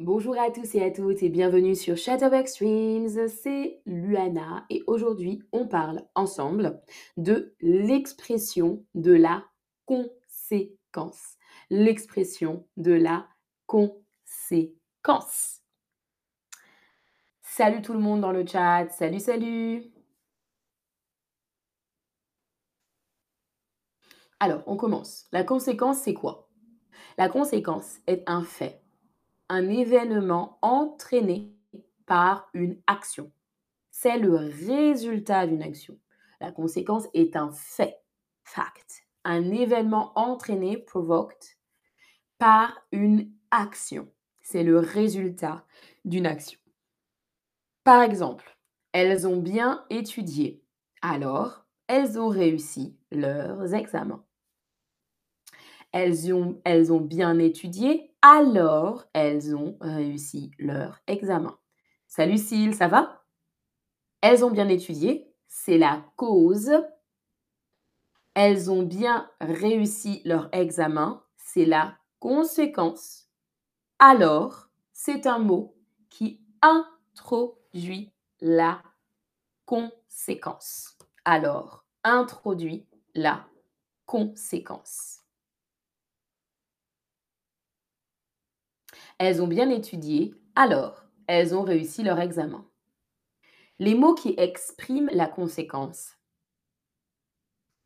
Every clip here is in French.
Bonjour à tous et à toutes et bienvenue sur Chatterbox Streams, c'est Luana et aujourd'hui on parle ensemble de l'expression de la conséquence. L'expression de la conséquence. Salut tout le monde dans le chat, salut salut Alors, on commence. La conséquence, c'est quoi? La conséquence est un fait un événement entraîné par une action. C'est le résultat d'une action. La conséquence est un fait, fact. Un événement entraîné, provoked, par une action. C'est le résultat d'une action. Par exemple, elles ont bien étudié, alors elles ont réussi leurs examens. Elles ont, elles ont bien étudié, alors elles ont réussi leur examen. Salut Lucille, ça va? Elles ont bien étudié, c'est la cause. Elles ont bien réussi leur examen, c'est la conséquence. Alors, c'est un mot qui introduit la conséquence. Alors, introduit la conséquence. Elles ont bien étudié, alors elles ont réussi leur examen. Les mots qui expriment la conséquence.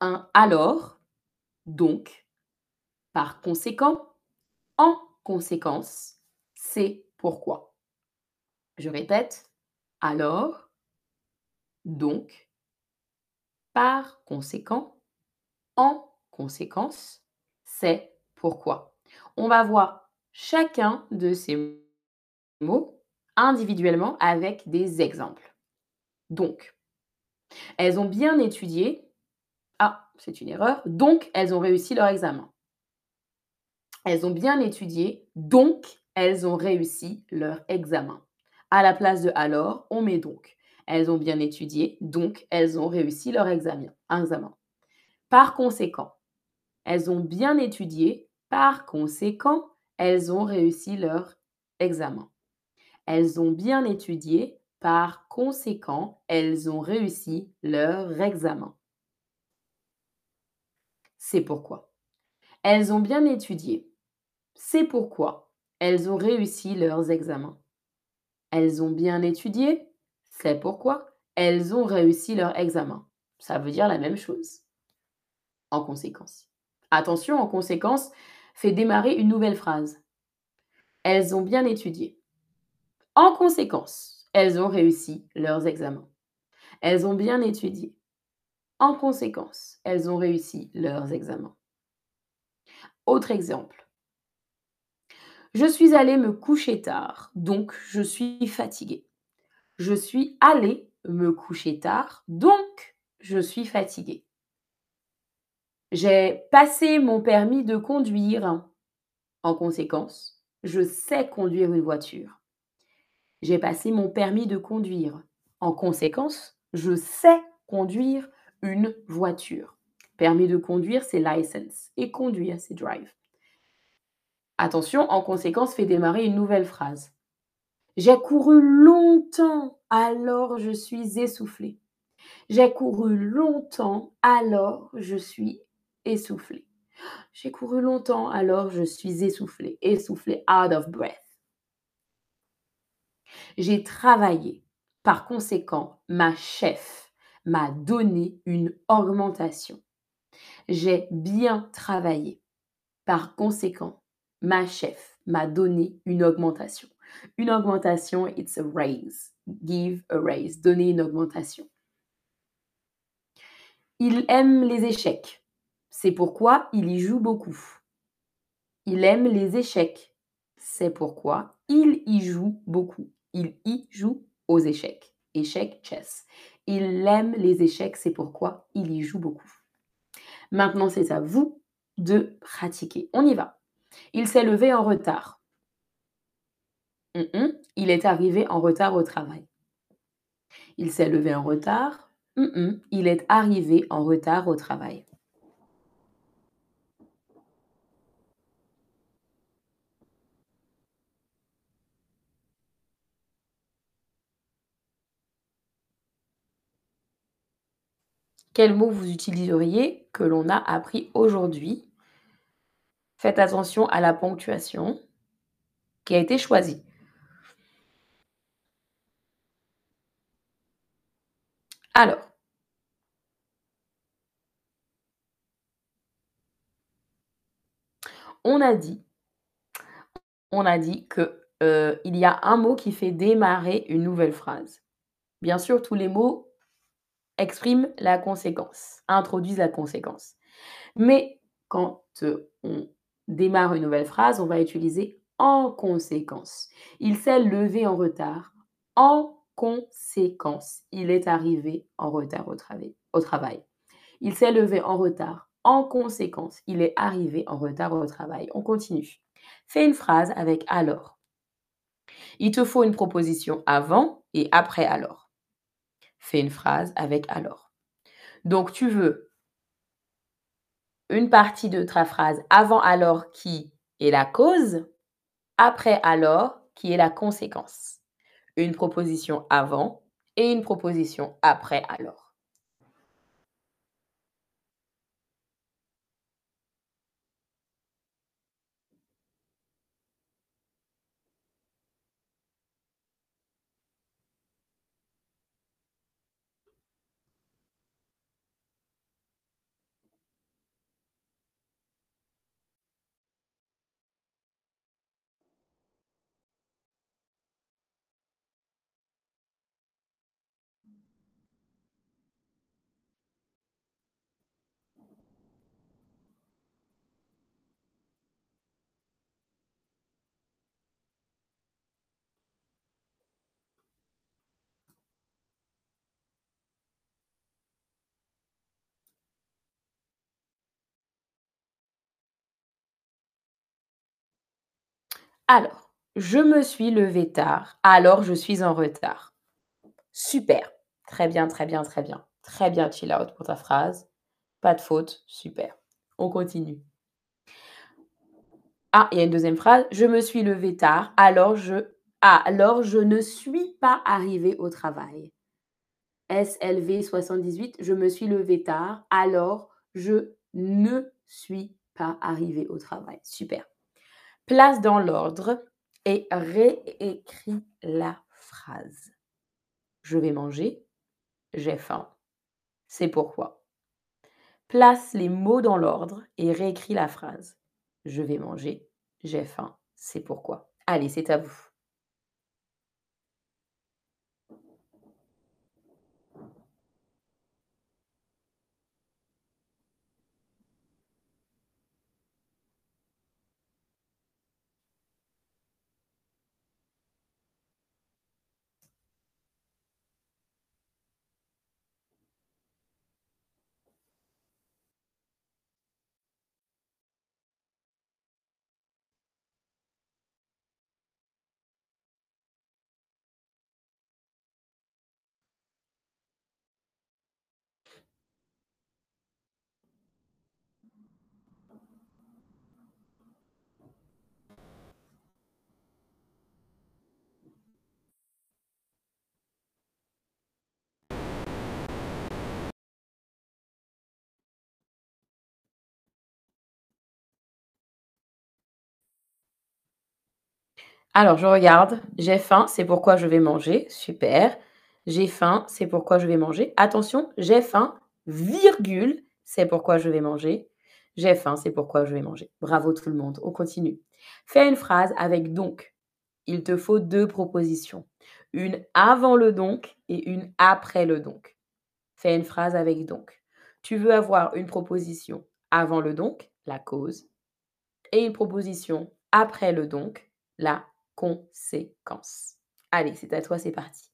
Un alors, donc, par conséquent, en conséquence, c'est pourquoi. Je répète, alors, donc, par conséquent, en conséquence, c'est pourquoi. On va voir chacun de ces mots individuellement avec des exemples. Donc, elles ont bien étudié. Ah, c'est une erreur. Donc, elles ont réussi leur examen. Elles ont bien étudié, donc elles ont réussi leur examen. À la place de alors, on met donc. Elles ont bien étudié, donc elles ont réussi leur examen. examen. Par conséquent, elles ont bien étudié, par conséquent, elles ont réussi leur examen. Elles ont bien étudié, par conséquent, elles ont réussi leur examen. C'est pourquoi. Elles ont bien étudié. C'est pourquoi elles ont réussi leurs examens. Elles ont bien étudié. C'est pourquoi elles ont réussi leur examen. Ça veut dire la même chose. En conséquence. Attention, en conséquence, fait démarrer une nouvelle phrase. Elles ont bien étudié. En conséquence, elles ont réussi leurs examens. Elles ont bien étudié. En conséquence, elles ont réussi leurs examens. Autre exemple. Je suis allée me coucher tard, donc je suis fatiguée. Je suis allée me coucher tard, donc je suis fatiguée. J'ai passé mon permis de conduire. En conséquence, je sais conduire une voiture. J'ai passé mon permis de conduire. En conséquence, je sais conduire une voiture. Permis de conduire, c'est license. Et conduire, c'est drive. Attention, en conséquence, fait démarrer une nouvelle phrase. J'ai couru longtemps, alors je suis essoufflée. J'ai couru longtemps, alors je suis essoufflée. J'ai couru longtemps, alors je suis essoufflée, essoufflée, out of breath. J'ai travaillé. Par conséquent, ma chef m'a donné une augmentation. J'ai bien travaillé. Par conséquent, ma chef m'a donné une augmentation. Une augmentation, it's a raise. Give a raise. Donner une augmentation. Il aime les échecs. C'est pourquoi il y joue beaucoup. Il aime les échecs. C'est pourquoi il y joue beaucoup. Il y joue aux échecs. Échecs, chess. Il aime les échecs, c'est pourquoi il y joue beaucoup. Maintenant, c'est à vous de pratiquer. On y va. Il s'est levé en retard. Il est arrivé en retard au travail. Il s'est levé en retard. Il est arrivé en retard au travail. Quel mot vous utiliseriez que l'on a appris aujourd'hui? Faites attention à la ponctuation qui a été choisie. Alors on a dit on que, heu, il y a un mot qui fait démarrer une nouvelle phrase. Bien sûr, tous les mots expriment la conséquence, introduisent la conséquence. Mais quand, heu, on démarre une nouvelle phrase, on va utiliser en conséquence. Il s'est levé en retard. En conséquence, il est arrivé en retard au travé au travail. Il s'est levé en retard. En conséquence, il est arrivé en retard au travail. On continue. Fais une phrase avec alors. Il te faut une proposition avant et après alors. Fais une phrase avec alors. Donc tu veux une partie de ta phrase avant alors qui est la cause, après alors qui est la conséquence. Une proposition avant et une proposition après alors. Alors, je me suis levé tard, alors je suis en retard. Super, très bien, très bien, très bien. Très bien chill out pour ta phrase. Pas de faute, super. On continue. Ah, il y a une deuxième phrase. Je me suis levé tard, alors je ah, alors je ne suis pas arrivé au travail. SLV 78, je me suis levé tard, alors je ne suis pas arrivé au travail. Super. Place dans l'ordre et réécris la phrase. Je vais manger, j'ai faim. C'est pourquoi. Place les mots dans l'ordre et réécris la phrase. Je vais manger, j'ai faim. C'est pourquoi. Allez, c'est à vous. Alors, je regarde. J'ai faim, c'est pourquoi je vais manger. Super. J'ai faim, c'est pourquoi je vais manger. Attention, j'ai faim, virgule, c'est pourquoi je vais manger. J'ai faim, c'est pourquoi je vais manger. Bravo tout le monde. On continue. Fais une phrase avec donc. Il te faut deux propositions. Une avant le donc et une après le donc. Fais une phrase avec donc. Tu veux avoir une proposition avant le donc, la cause, et une proposition après le donc, la conséquence. Allez, c'est à toi, c'est parti.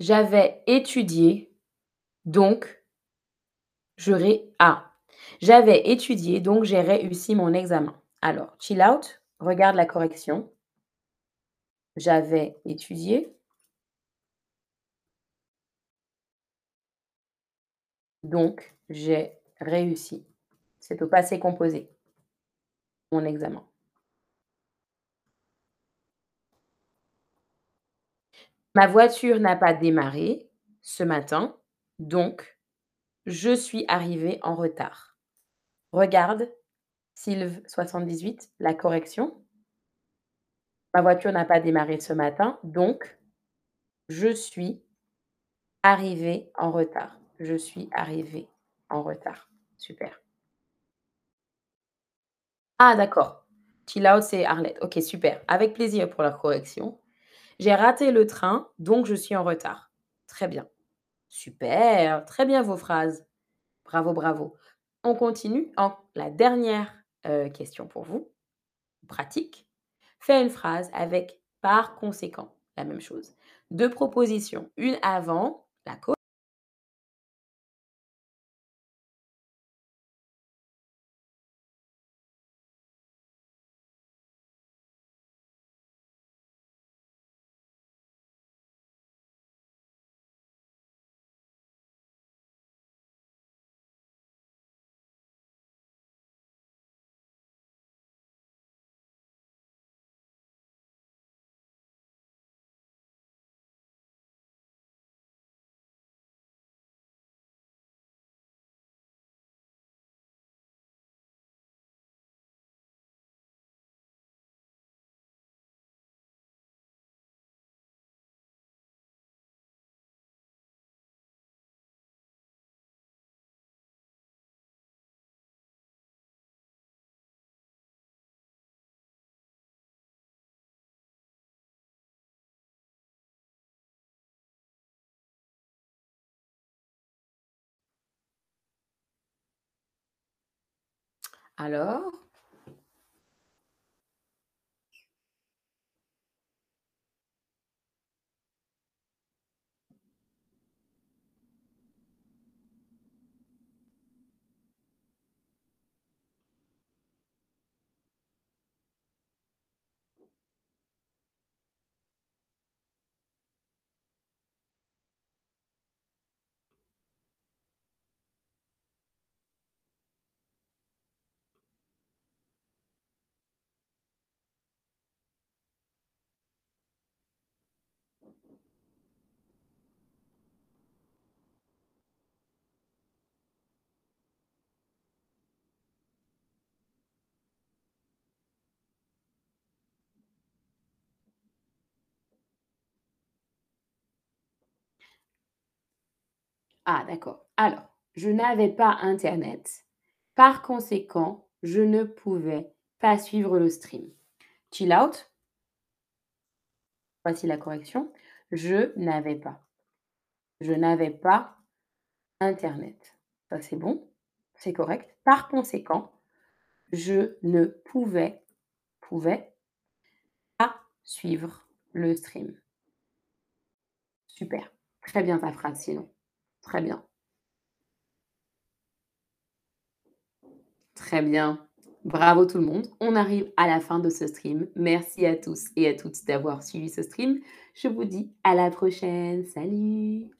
J'avais étudié, donc je ré ah, j'avais étudié, donc j'ai réussi mon examen. Alors, chill out, regarde la correction. J'avais étudié. Donc, j'ai réussi. C'est au passé composé. Mon examen. Ma voiture n'a pas démarré ce matin, donc je suis arrivée en retard. Regarde, Sylve 78, la correction. Ma voiture n'a pas démarré ce matin, donc je suis arrivée en retard. Je suis arrivée en retard. Super. Ah d'accord. Chill out, c'est Arlette. OK, super. Avec plaisir pour la correction. J'ai raté le train, donc je suis en retard. Très bien. Super, très bien vos phrases. Bravo, bravo. On continue en la dernière euh, question pour vous. Pratique. Fais une phrase avec par conséquent. La même chose. Deux propositions. Une avant la cause. Alors? Ah d'accord. Alors, je n'avais pas internet. Par conséquent, je ne pouvais pas suivre le stream. Chill out. Voici la correction. Je n'avais pas. Je n'avais pas internet. Ça c'est bon, c'est correct. Par conséquent, je ne pouvais, pouvais pas suivre le stream. Super. Très bien ta phrase sinon. Très bien. Très bien. Bravo tout le monde. On arrive à la fin de ce stream. Merci à tous et à toutes d'avoir suivi ce stream. Je vous dis à la prochaine. Salut